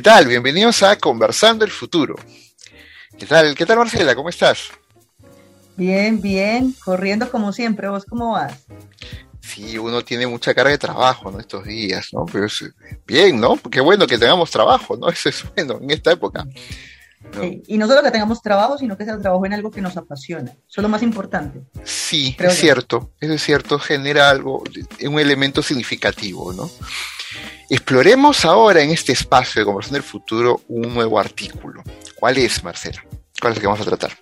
¿Qué tal? Bienvenidos a Conversando el Futuro. ¿Qué tal? ¿Qué tal Marcela? ¿Cómo estás? Bien, bien, corriendo como siempre. ¿Vos cómo vas? Sí, uno tiene mucha carga de trabajo, ¿no? Estos días, ¿no? Pero es bien, ¿no? Qué bueno que tengamos trabajo, ¿no? Eso es bueno en esta época. y no solo que tengamos trabajo, sino que sea trabajo en algo que nos apasiona. Eso es lo más importante. Sí, es cierto, eso es cierto, genera algo, un elemento significativo, ¿no? Exploremos ahora en este espacio de conversación del futuro un nuevo artículo. ¿Cuál es, Marcela? ¿Cuál es el que vamos a tratar?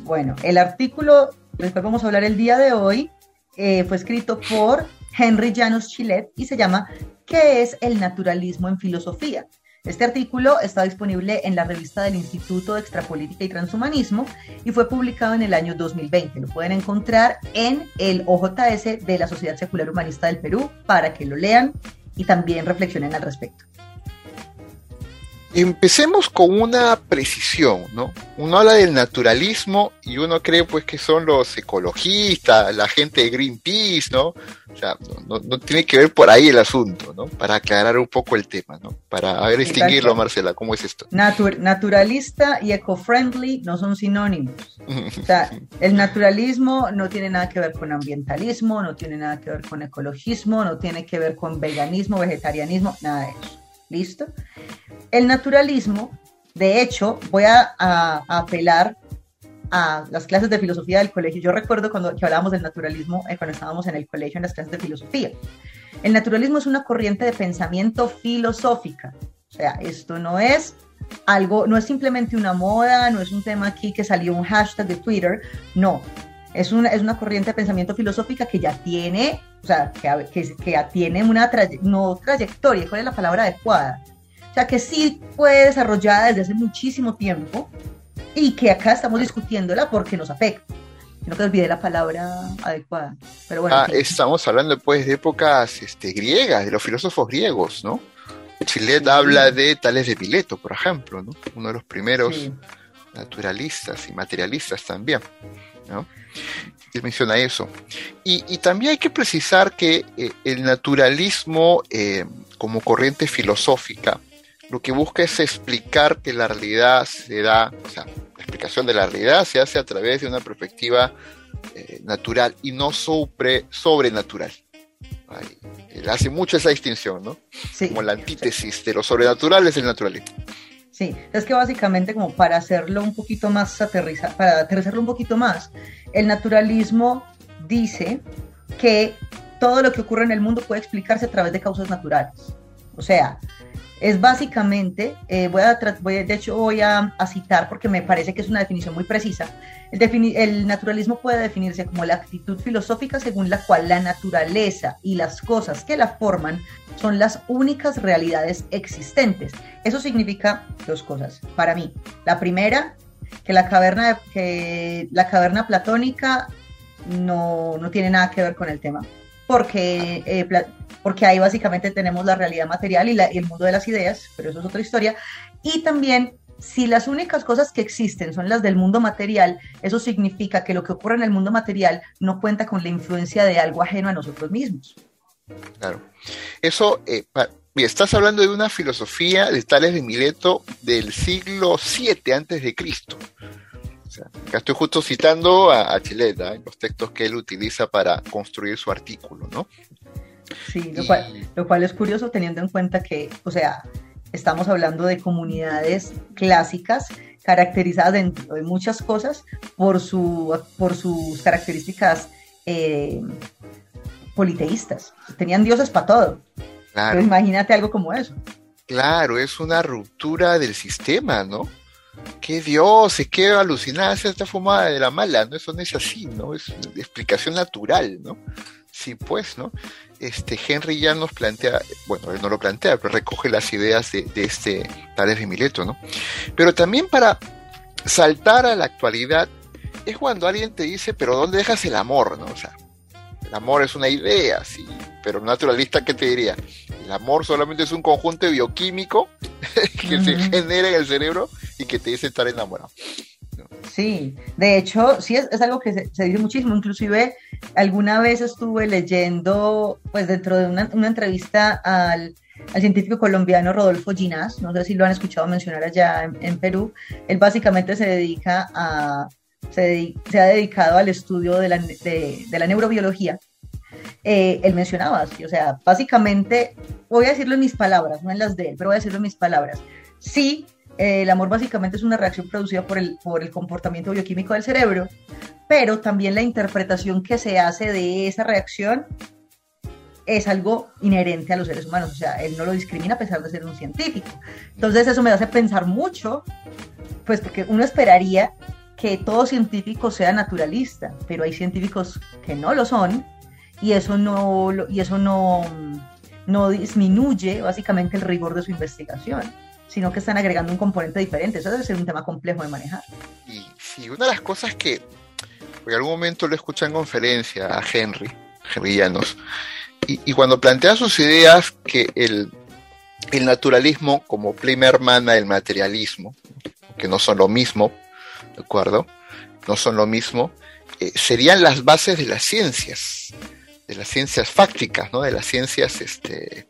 Bueno, el artículo del cual vamos a hablar el día de hoy eh, fue escrito por Henry Llanos Chilet y se llama ¿Qué es el naturalismo en filosofía? Este artículo está disponible en la revista del Instituto de Extrapolítica y Transhumanismo y fue publicado en el año 2020. Lo pueden encontrar en el OJS de la Sociedad Secular Humanista del Perú para que lo lean y también reflexionen al respecto. Empecemos con una precisión, ¿no? Uno habla del naturalismo y uno cree pues que son los ecologistas, la gente de Greenpeace, ¿no? O sea, no, tiene que ver por ahí el asunto, ¿no? Para aclarar un poco el tema, ¿no? Para ver distinguirlo, Marcela, ¿cómo es esto? naturalista y eco-friendly no son sinónimos. o sea, el naturalismo no tiene nada que ver con ambientalismo, no tiene nada que ver con ecologismo, no tiene que ver con veganismo, vegetarianismo, nada de eso. ¿Listo? El naturalismo, de hecho, voy a, apelar a las clases de filosofía del colegio. Yo recuerdo cuando que hablábamos del naturalismo eh, cuando estábamos en el colegio en las clases de filosofía. El naturalismo es una corriente de pensamiento filosófica. O sea, esto no es algo, no es simplemente una moda, no es un tema aquí que salió un hashtag de Twitter, no. Es una, es una corriente de pensamiento filosófica que ya tiene, o sea, que, que, que tiene una no trayectoria, ¿cuál es la palabra adecuada? O sea, que sí fue desarrollada desde hace muchísimo tiempo y que acá estamos discutiéndola porque nos afecta. No que olvide la palabra adecuada. Pero bueno, ah, estamos hablando pues de épocas este, griegas, de los filósofos griegos, ¿no? Chilet habla de Tales de Mileto, por ejemplo, ¿no? Uno de los primeros naturalistas y materialistas también, ¿no? Él menciona eso. Y, también hay que precisar que eh, el naturalismo eh, como corriente filosófica lo que busca es explicar que la realidad se da, o sea, la explicación de la realidad se hace a través de una perspectiva eh, natural y no sobre, sobrenatural. él hace mucho esa distinción, ¿no? Como la antítesis de lo sobrenatural es el naturalismo. Sí, es que básicamente como para hacerlo un poquito más aterrizar, para aterrizarlo un poquito más, el naturalismo dice que todo lo que ocurre en el mundo puede explicarse a través de causas naturales. O sea, es básicamente, eh, voy, a, de hecho voy a, citar porque me parece que es una definición muy precisa, el, el, naturalismo puede definirse como la actitud filosófica según la cual la naturaleza y las cosas que la forman son las únicas realidades existentes. Eso significa dos cosas para mí. La primera, que la caverna, que la caverna platónica no, no tiene nada que ver con el tema porque, eh, porque ahí básicamente tenemos la realidad material y, el mundo de las ideas, pero eso es otra historia. Y también, si las únicas cosas que existen son las del mundo material, eso significa que lo que ocurre en el mundo material no cuenta con la influencia de algo ajeno a nosotros mismos. Claro. Eso, eh, estás hablando de una filosofía de Tales de Mileto del siglo VII antes de Cristo acá estoy justo citando a, Chileta, en los textos que él utiliza para construir su artículo, ¿no? Sí, lo, cual, es curioso teniendo en cuenta que, o sea, estamos hablando de comunidades clásicas caracterizadas dentro de muchas cosas por, su, por sus características eh, politeístas. Tenían dioses para todo. Claro. imagínate algo como eso. Claro, es una ruptura del sistema, ¿no? Qué Dios, qué alucinada esta fumada de la mala, ¿no? Eso no es así, ¿no? Es explicación natural, ¿no? Sí, pues, ¿no? Este, Henry ya nos plantea, bueno, él no lo plantea, pero recoge las ideas de, este Tales de Mileto, ¿no? Pero también para saltar a la actualidad, es cuando alguien te dice, pero ¿dónde dejas el amor, no? O sea, el amor es una idea, sí, pero naturalista, ¿qué te diría? El amor solamente es un conjunto bioquímico que se genera en el cerebro y que te dice estar enamorado. Sí, de hecho, sí es, algo que se, dice muchísimo. Inclusive, alguna vez estuve leyendo, pues dentro de una, entrevista al, al científico colombiano Rodolfo Ginás, no sé si lo han escuchado mencionar allá en, Perú, él básicamente se dedica a, se, ha dedicado al estudio de la, neurobiología. Eh, él mencionaba o sea, básicamente, voy a decirlo en mis palabras, no en las de él, pero voy a decirlo en mis palabras. Sí, eh, el amor básicamente es una reacción producida por el, por el comportamiento bioquímico del cerebro, pero también la interpretación que se hace de esa reacción es algo inherente a los seres humanos, o sea, él no lo discrimina a pesar de ser un científico. Entonces eso me hace pensar mucho, pues porque uno esperaría que todo científico sea naturalista, pero hay científicos que no lo son y eso no, y eso no, no disminuye básicamente el rigor de su investigación, sino que están agregando un componente diferente. Eso debe ser un tema complejo de manejar. Y una de las cosas que, en algún momento lo escuché en conferencia a Henry, Henry Llanos, y, cuando plantea sus ideas que el, naturalismo como prima hermana del materialismo, que no son lo mismo, ¿de acuerdo? No son lo mismo, eh, serían las bases de las ciencias, de las ciencias fácticas, ¿no? De las ciencias, este,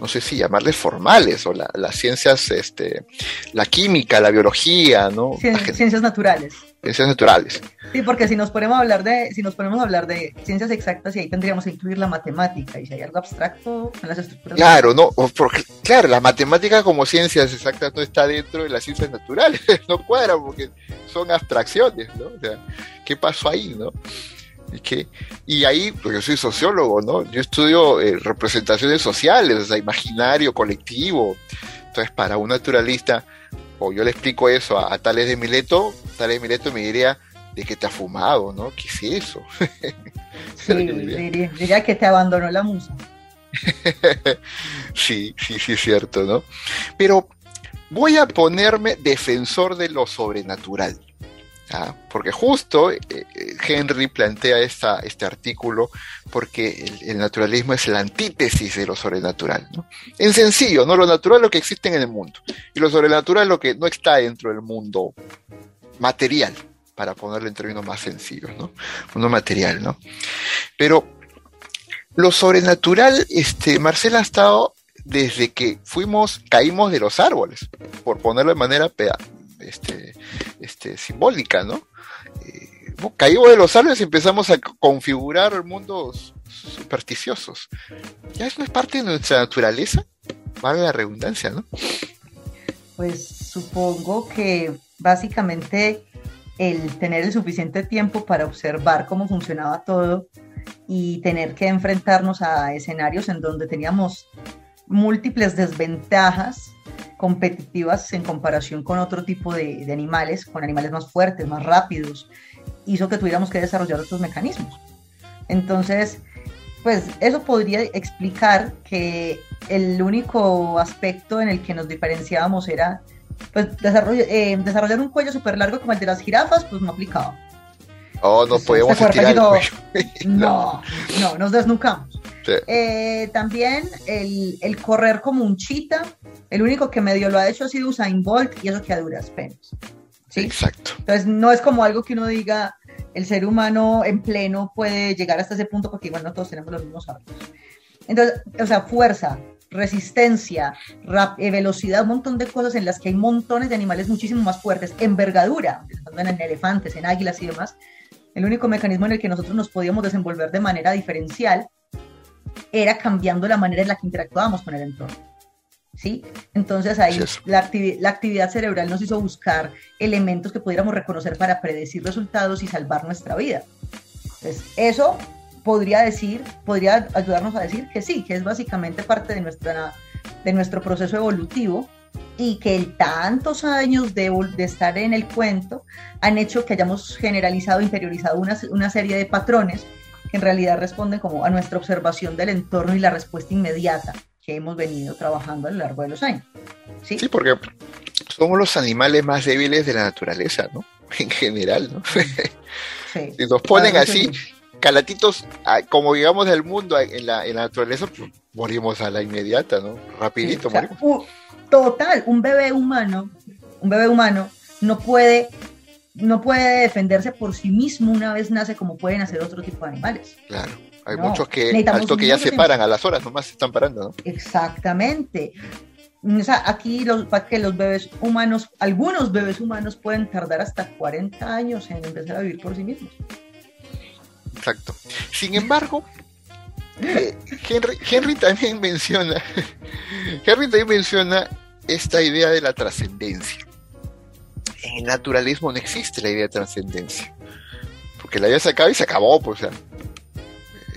no sé si llamarles formales, o las ciencias, este, la química, la biología, ¿no? ciencias naturales ciencias naturales. Sí, porque si nos ponemos a hablar de, si nos ponemos a hablar de ciencias exactas, y ahí tendríamos que incluir la matemática, y si hay algo abstracto en las estructuras. Claro, no, porque, claro, la matemática como ciencias exactas no está dentro de las ciencias naturales, no cuadra porque son abstracciones, ¿no? O sea, ¿qué pasó ahí, no? Y, que, y ahí, porque yo soy sociólogo, ¿no? Yo estudio eh, representaciones sociales, o sea, imaginario, colectivo. Entonces, para un naturalista, o yo le explico eso a, Tales de Mileto, Tales de Mileto me diría, ¿de que te ha fumado, no? ¿Qué es eso? Sí, diría, diría que te abandonó la musa. sí, sí, sí es cierto, ¿no? Pero voy a ponerme defensor de lo sobrenatural. ¿Ah? porque justo eh, eh, Henry plantea este artículo porque el, naturalismo es la antítesis de lo sobrenatural. En sencillo, ¿no? lo natural es lo que existe en el mundo y lo sobrenatural es lo que no está dentro del mundo material, para ponerlo en términos más sencillos, ¿no? mundo material. ¿no? Pero lo sobrenatural, este, Marcela ha estado desde que fuimos, caímos de los árboles, por ponerlo de manera este, este, simbólica, ¿no? Eh, caímos de los árboles empezamos a configurar mundos supersticiosos. Ya eso es parte de nuestra naturaleza, vale la redundancia, ¿no? Pues supongo que básicamente el tener el suficiente tiempo para observar cómo funcionaba todo y tener que enfrentarnos a escenarios en donde teníamos múltiples desventajas competitivas en comparación con otro tipo de, animales, con animales más fuertes, más rápidos, hizo que tuviéramos que desarrollar otros mecanismos. Entonces, pues eso podría explicar que el único aspecto en el que nos diferenciábamos era pues, eh, desarrollar un cuello súper largo como el de las jirafas, pues no aplicaba. Oh, no podíamos estirar el cuello. no, no, nos desnucamos. Eh, también el, el, correr como un chita, el único que medio lo ha hecho ha sido Usain Bolt y eso que a duras penas. ¿sí? Exacto. Entonces no es como algo que uno diga, el ser humano en pleno puede llegar hasta ese punto porque igual no todos tenemos los mismos hábitos. Entonces, o sea, fuerza, resistencia, eh, velocidad, un montón de cosas en las que hay montones de animales muchísimo más fuertes, envergadura, en elefantes, en águilas y demás. El único mecanismo en el que nosotros nos podíamos desenvolver de manera diferencial era cambiando la manera en la que interactuábamos con el entorno. ¿Sí? Entonces ahí la, la, actividad cerebral nos hizo buscar elementos que pudiéramos reconocer para predecir resultados y salvar nuestra vida. Entonces, eso podría decir, podría ayudarnos a decir que sí, que es básicamente parte de, nuestra, de nuestro proceso evolutivo y que el tantos años de, de, estar en el cuento han hecho que hayamos generalizado, interiorizado una, una serie de patrones que en realidad responden como a nuestra observación del entorno y la respuesta inmediata que hemos venido trabajando a lo largo de los años. Sí, sí porque somos los animales más débiles de la naturaleza, ¿no? En general, ¿no? Sí. si nos ponen así, calatitos, ah, como digamos del mundo en la, en la naturaleza, pues, morimos a la inmediata, ¿no? Rapidito morimos. total, un bebé humano, un bebé humano no puede no puede defenderse por sí mismo una vez nace como pueden hacer otro tipo de animales. Claro. Hay muchos que al toque ya se paran, a las horas nomás se están parando, ¿no? Exactamente. O sea, aquí los, para que los bebés humanos, algunos bebés humanos pueden tardar hasta 40 años en empezar a vivir por sí mismos. Exacto. Sin embargo, eh, Henry, Henry también menciona, Henry también menciona esta idea de la trascendencia. En el naturalismo no existe la idea de trascendencia, porque la vida se acaba y se acabó, pues,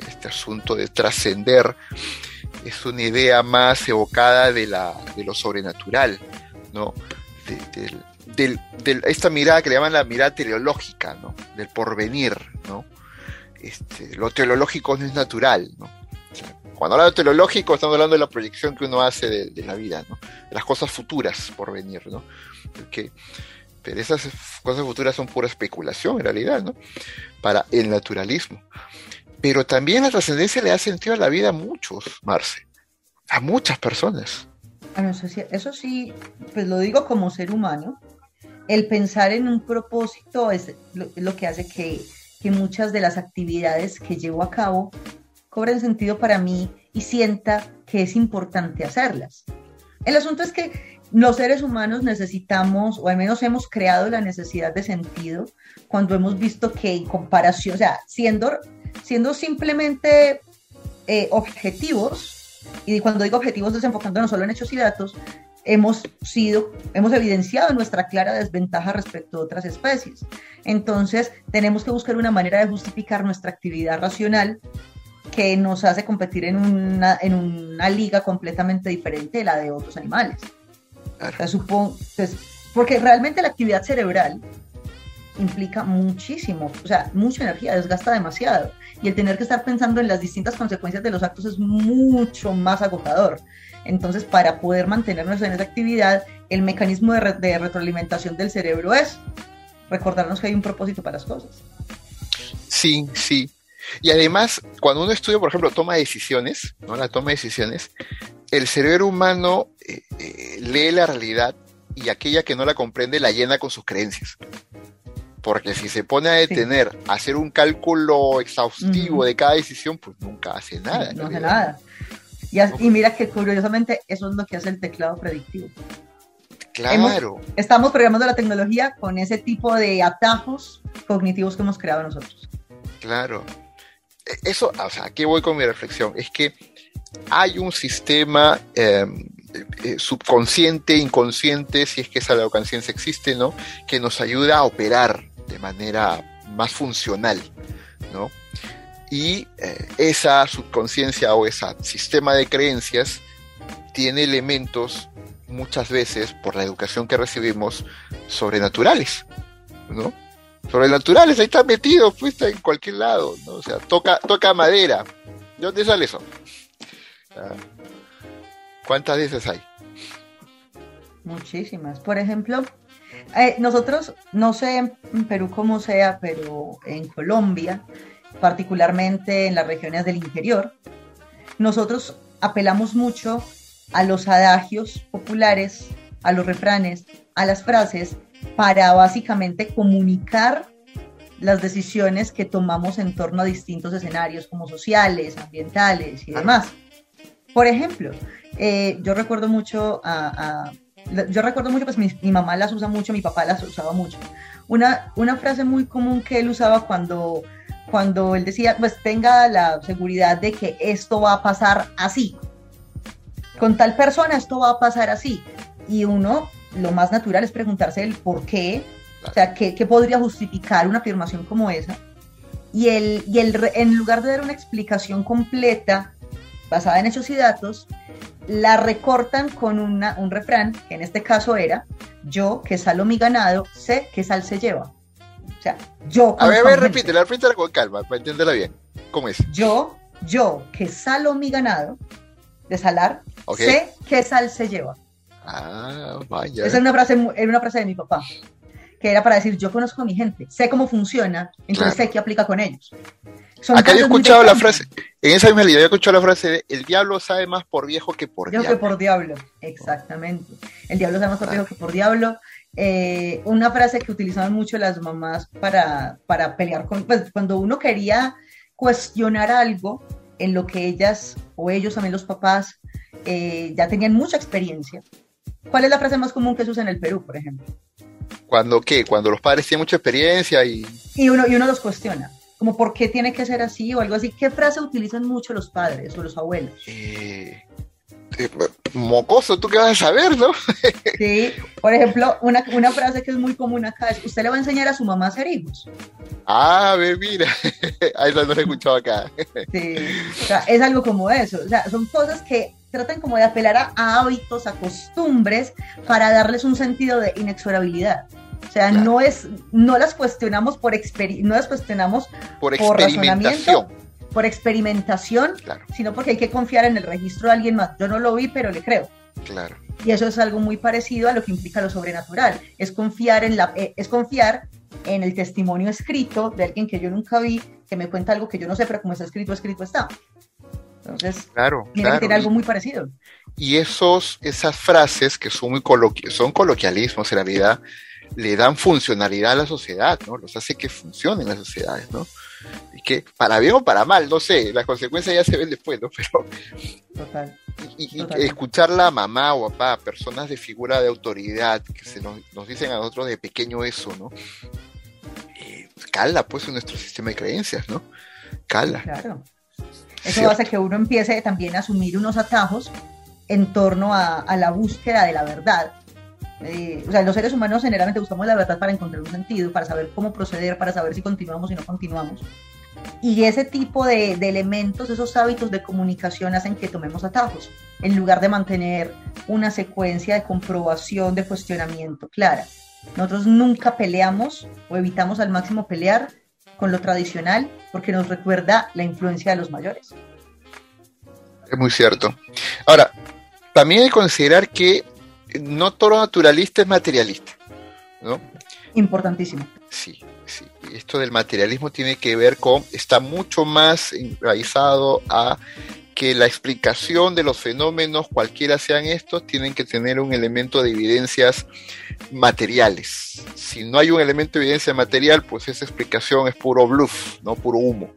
este asunto de trascender es una idea más evocada de, la, de lo sobrenatural, ¿no? De, esta mirada que le llaman la mirada teleológica, ¿no? Del porvenir, ¿no? Este, lo teleológico no es natural, ¿no? cuando habla de teleológico estamos hablando de la proyección que uno hace de, la vida, ¿no? De las cosas futuras por venir, ¿no? Pero esas cosas futuras son pura especulación en realidad, ¿no? Para el naturalismo. Pero también la trascendencia le da sentido a la vida a muchos, Marce. A muchas personas. eso, sí, pues lo digo como ser humano. El pensar en un propósito es lo, que hace que, que muchas de las actividades que llevo a cabo cobren sentido para mí y sienta que es importante hacerlas. El asunto es que los seres humanos necesitamos, o al menos hemos creado la necesidad de sentido cuando hemos visto que en comparación, o sea, siendo siendo simplemente eh, objetivos, y cuando digo objetivos desenfocándonos solo en hechos y datos, hemos sido, hemos evidenciado nuestra clara desventaja respecto a otras especies. Entonces, tenemos que buscar una manera de justificar nuestra actividad racional que nos hace competir en una, en una liga completamente diferente de la de otros animales. Supongo, pues, porque realmente la actividad cerebral implica muchísimo, o sea, mucha energía, desgasta demasiado. Y el tener que estar pensando en las distintas consecuencias de los actos es mucho más agotador. Entonces, para poder mantenernos en esa actividad, el mecanismo de, retroalimentación del cerebro es recordarnos que hay un propósito para las cosas. Sí, sí. Y además, cuando uno estudia, por ejemplo, toma decisiones, ¿no? La toma de decisiones, el cerebro humano eh, eh, lee la realidad y aquella que no la comprende la llena con sus creencias. Porque si se pone a detener, a hacer un cálculo exhaustivo de cada decisión, pues nunca hace nada. No hace nada. Y, mira que curiosamente eso es lo que hace el teclado predictivo. Claro. estamos programando la tecnología con ese tipo de atajos cognitivos que hemos creado nosotros. Claro. E, eso, o sea, aquí voy con mi reflexión. Es que hay un sistema em, eh, subconsciente, inconsciente, si es que esa conciencia existe, ¿no? Que nos ayuda a operar de manera más funcional, ¿no? Y eh, esa subconsciencia o ese sistema de creencias tiene elementos muchas veces por la educación que recibimos sobrenaturales, ¿no? Sobrenaturales, ahí está metido, pues está en cualquier lado, ¿no? O sea, toca, toca madera. ¿De dónde sale eso? ¿Cuántas veces hay? Muchísimas. Por ejemplo, eh, nosotros, no sé en Perú cómo sea, pero en Colombia, particularmente en las regiones del interior, nosotros apelamos mucho a los adagios populares, a los refranes, a las frases, para básicamente comunicar las decisiones que tomamos en torno a distintos escenarios como sociales, ambientales y demás. Por ejemplo, eh, yo recuerdo mucho a yo recuerdo mucho, pues mi, mamá las usa mucho, mi papá las usaba mucho. Una, una frase muy común que él usaba cuando, cuando él decía, pues tenga la seguridad de que esto va a pasar así. Con tal persona esto va a pasar así. Y uno, lo más natural es preguntarse el por qué, o sea, qué, qué podría justificar una afirmación como esa. Y, el, y el, en lugar de dar una explicación completa basada en hechos y datos, la recortan con una, un refrán, que en este caso era, yo que salo mi ganado, sé que sal se lleva. O sea, yo... A ver, a ver, repítela, repítela con calma, para entenderla bien. ¿Cómo es? Yo, yo que salo mi ganado, de salar, sé que sal se lleva. Ah, vaya. Esa es una frase, era una frase de mi papá, que era para decir, yo conozco a mi gente, sé cómo funciona, entonces sé qué aplica con ellos. Acá yo he escuchado la frase, en esa misma línea, yo he escuchado la frase de el diablo sabe más por viejo que por diablo. que por diablo, exactamente. El diablo sabe más por viejo que por diablo. Eh, una frase que utilizaban mucho las mamás para, para pelear con, pues cuando uno quería cuestionar algo en lo que ellas o ellos, también los papás, eh, ya tenían mucha experiencia. ¿Cuál es la frase más común que se usa en el Perú, por ejemplo? Cuando qué? Cuando los padres tienen mucha experiencia y... Y uno, y uno los cuestiona como por qué tiene que ser así o algo así. ¿Qué frase utilizan mucho los padres o los abuelos? Eh, eh, mocoso, ¿tú qué vas a saber, no? sí, por ejemplo, una, una, frase que es muy común acá es, usted le va a enseñar a su mamá a ser hijos. Ah, ver, mira, a eso no lo he escuchado acá. sí, o sea, es algo como eso, o sea, son cosas que tratan como de apelar a, hábitos, a costumbres, para darles un sentido de inexorabilidad. O sea, no es, no las cuestionamos por no las cuestionamos por, experimentación. por experimentación, sino porque hay que confiar en el registro de alguien más. Yo no lo vi, pero le creo. Claro. Y eso es algo muy parecido a lo que implica lo sobrenatural. Es confiar en la, eh, es confiar en el testimonio escrito de alguien que yo nunca vi, que me cuenta algo que yo no sé, pero como está escrito, escrito está. Entonces, claro, tiene algo muy parecido. Y esos, esas frases que son muy son coloquialismos en realidad, le dan funcionalidad a la sociedad, ¿no? Los hace que funcionen las sociedades, ¿no? Y que para bien o para mal, no sé, las consecuencias ya se ven después, ¿no? Pero Total. Y, escuchar la mamá o papá, personas de figura de autoridad que se nos, dicen a nosotros de pequeño eso, ¿no? Eh, cala pues en nuestro sistema de creencias, ¿no? Cala. Claro. Eso hace que uno empiece también a asumir unos atajos en torno a, la búsqueda de la verdad. Eh, o sea, los seres humanos generalmente buscamos la verdad para encontrar un sentido, para saber cómo proceder, para saber si continuamos y no continuamos. Y ese tipo de, de, elementos, esos hábitos de comunicación hacen que tomemos atajos, en lugar de mantener una secuencia de comprobación, de cuestionamiento clara. Nosotros nunca peleamos o evitamos al máximo pelear con lo tradicional porque nos recuerda la influencia de los mayores. Es muy cierto. Ahora, también hay que considerar que no todo naturalista es materialista, ¿no? Importantísimo. Sí, sí. Esto del materialismo tiene que ver con, está mucho más enraizado a que la explicación de los fenómenos, cualquiera sean estos, tienen que tener un elemento de evidencias materiales. Si no hay un elemento de evidencia material, pues esa explicación es puro bluff, no puro humo,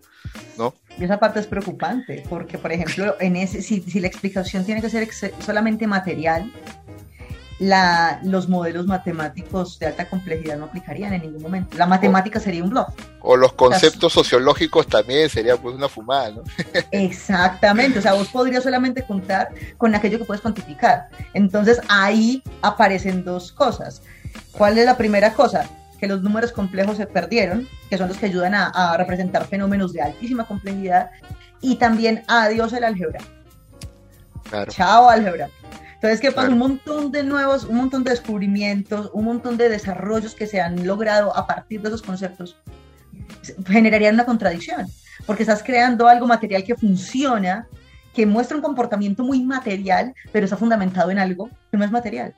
¿no? Y esa parte es preocupante, porque por ejemplo, en ese, si, si la explicación tiene que ser solamente material, la, los modelos matemáticos de alta complejidad no aplicarían en ningún momento. La matemática sería un bluff. O los conceptos sociológicos también sería pues una fumada, ¿no? Exactamente, o sea, vos podrías solamente contar con aquello que puedes cuantificar. Entonces ahí aparecen dos cosas. ¿Cuál es la primera cosa? Que los números complejos se perdieron, que son los que ayudan a, a representar fenómenos de altísima complejidad, y también adiós el álgebra. Claro. Chao álgebra. Entonces, ¿qué pasa? Un montón de nuevos, un montón de descubrimientos, un montón de desarrollos que se han logrado a partir de esos conceptos generarían una contradicción, porque estás creando algo material que funciona, que muestra un comportamiento muy material, pero está fundamentado en algo que no es material.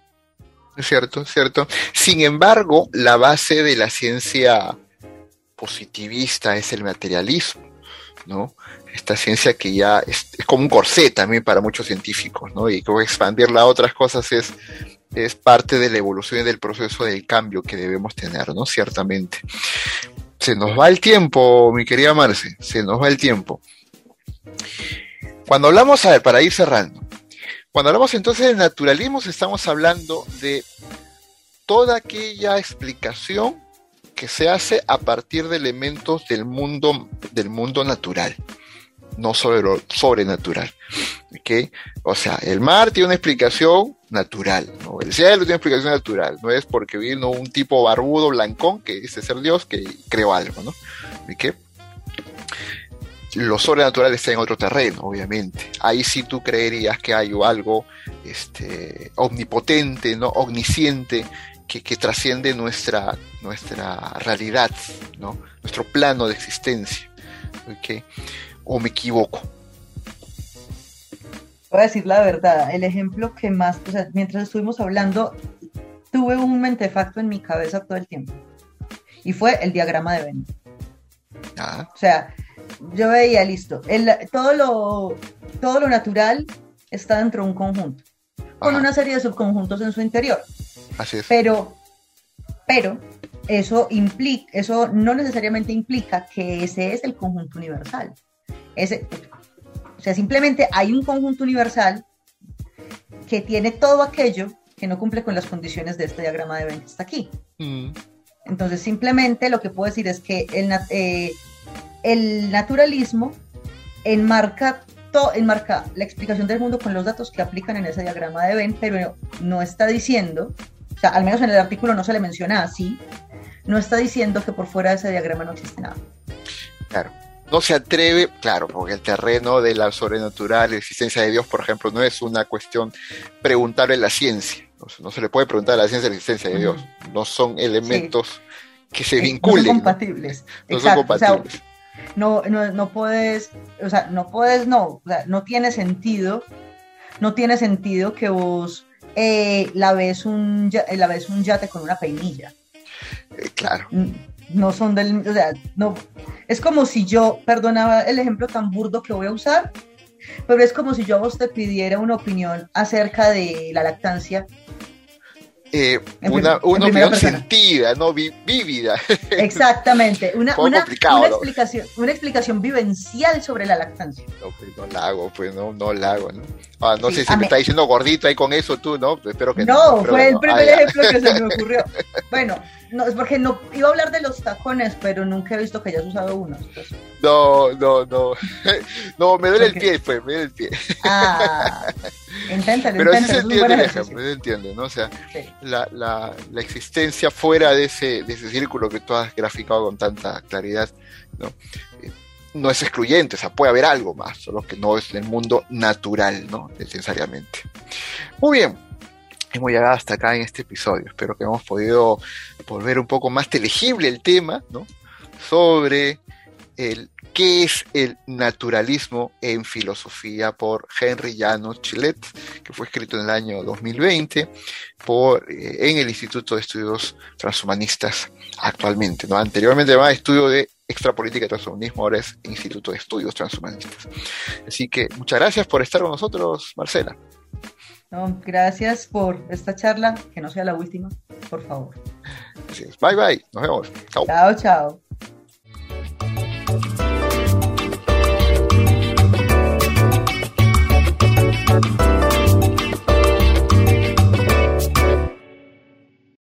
Es cierto, cierto. Sin embargo, la base de la ciencia positivista es el materialismo, ¿no? esta ciencia que ya es, como un corsé también para muchos científicos, ¿no? Y como expandirla a otras cosas es, es parte de la evolución y del proceso del cambio que debemos tener, ¿no? Ciertamente. Se nos va el tiempo, mi querida Marce, se nos va el tiempo. Cuando hablamos, a ver, para ir cerrando, cuando hablamos entonces de naturalismo, estamos hablando de toda aquella explicación que se hace a partir de elementos del mundo, del mundo natural no sobre lo sobrenatural. ¿okay? O sea, el mar tiene una explicación natural, ¿no? el cielo tiene una explicación natural, no es porque vino un tipo barbudo, blancón, que dice ser Dios, que creó algo, ¿no? ¿Okay? Lo sobrenatural está en otro terreno, obviamente. Ahí sí tú creerías que hay algo este, omnipotente, ¿no? omnisciente, que, que, trasciende nuestra, nuestra realidad, ¿no? nuestro plano de existencia. ¿okay? o me equivoco? Voy a decir la verdad, el ejemplo que más, o sea, mientras estuvimos hablando, tuve un mentefacto en mi cabeza todo el tiempo. Y fue el diagrama de Venn. Ah. O sea, yo veía, listo, el, todo, lo, todo lo natural está dentro de un conjunto, con una serie de subconjuntos en su interior. Así es. Pero, pero, eso, implica, eso no necesariamente implica que ese es el conjunto universal. Ese, o sea, simplemente hay un conjunto universal que tiene todo aquello que no cumple con las condiciones de este diagrama de Venn que está aquí. Mm. Entonces, simplemente lo que puedo decir es que el, eh, el naturalismo enmarca, enmarca la explicación del mundo con los datos que aplican en ese diagrama de Venn, pero no está diciendo, o sea, al menos en el artículo no se le menciona así, no está diciendo que por fuera de ese diagrama no existe nada. Claro no se atreve, claro, porque el terreno de la sobrenatural, la existencia de Dios, por ejemplo, no es una cuestión preguntable en la ciencia. No, se le puede preguntar a la ciencia la existencia de Dios. No son elementos que se vinculen. No son compatibles. No, son compatibles. no, no, puedes, o sea, no puedes, no, o sea, no tiene sentido, no tiene sentido que vos eh, la, ves un, la ves un yate con una peinilla. Eh, claro. Mm, no son del, o sea, no, es como si yo, perdonaba el ejemplo tan burdo que voy a usar, pero es como si yo a vos te pidiera una opinión acerca de la lactancia eh, una, opinión sentida, ¿no? vívida. Exactamente, una, una, explicación, una explicación vivencial sobre la lactancia. No, pues no la hago, pues no, no la hago, ¿no? Ah, no sé si me está diciendo gordito ahí con eso tú, ¿no? Espero que no. No, fue el primer ah, ejemplo que se me ocurrió. Bueno, no, es porque no iba a hablar de los tacones, pero nunca he visto que hayas usado unos. No, no, no. No, me duele el pie, pues, me duele el pie. Ah, inténtalo, Pero sí se entiende el ejemplo, se entiende, ¿no? O sea, la, la, la, existencia fuera de ese, de ese círculo que tú has graficado con tanta claridad, ¿no? Eh, no es excluyente, o sea, puede haber algo más, solo que no es en el mundo natural, ¿no? Necesariamente. Muy bien, hemos llegado hasta acá en este episodio. Espero que hemos podido volver un poco más telegible el tema, ¿no? Sobre el qué es el naturalismo en filosofía por Henry Llano Chilet, que fue escrito en el año 2020 por, eh, en el Instituto de Estudios Transhumanistas actualmente. Anteriormente llamaba Estudio de Extrapolítica y Transhumanismo, ahora es Instituto de Estudios Transhumanistas. Así que muchas gracias por estar con nosotros, Marcela. Gracias por esta charla, que no sea la última, por favor. Así es. Bye bye, nos vemos. Chao, chao. chao.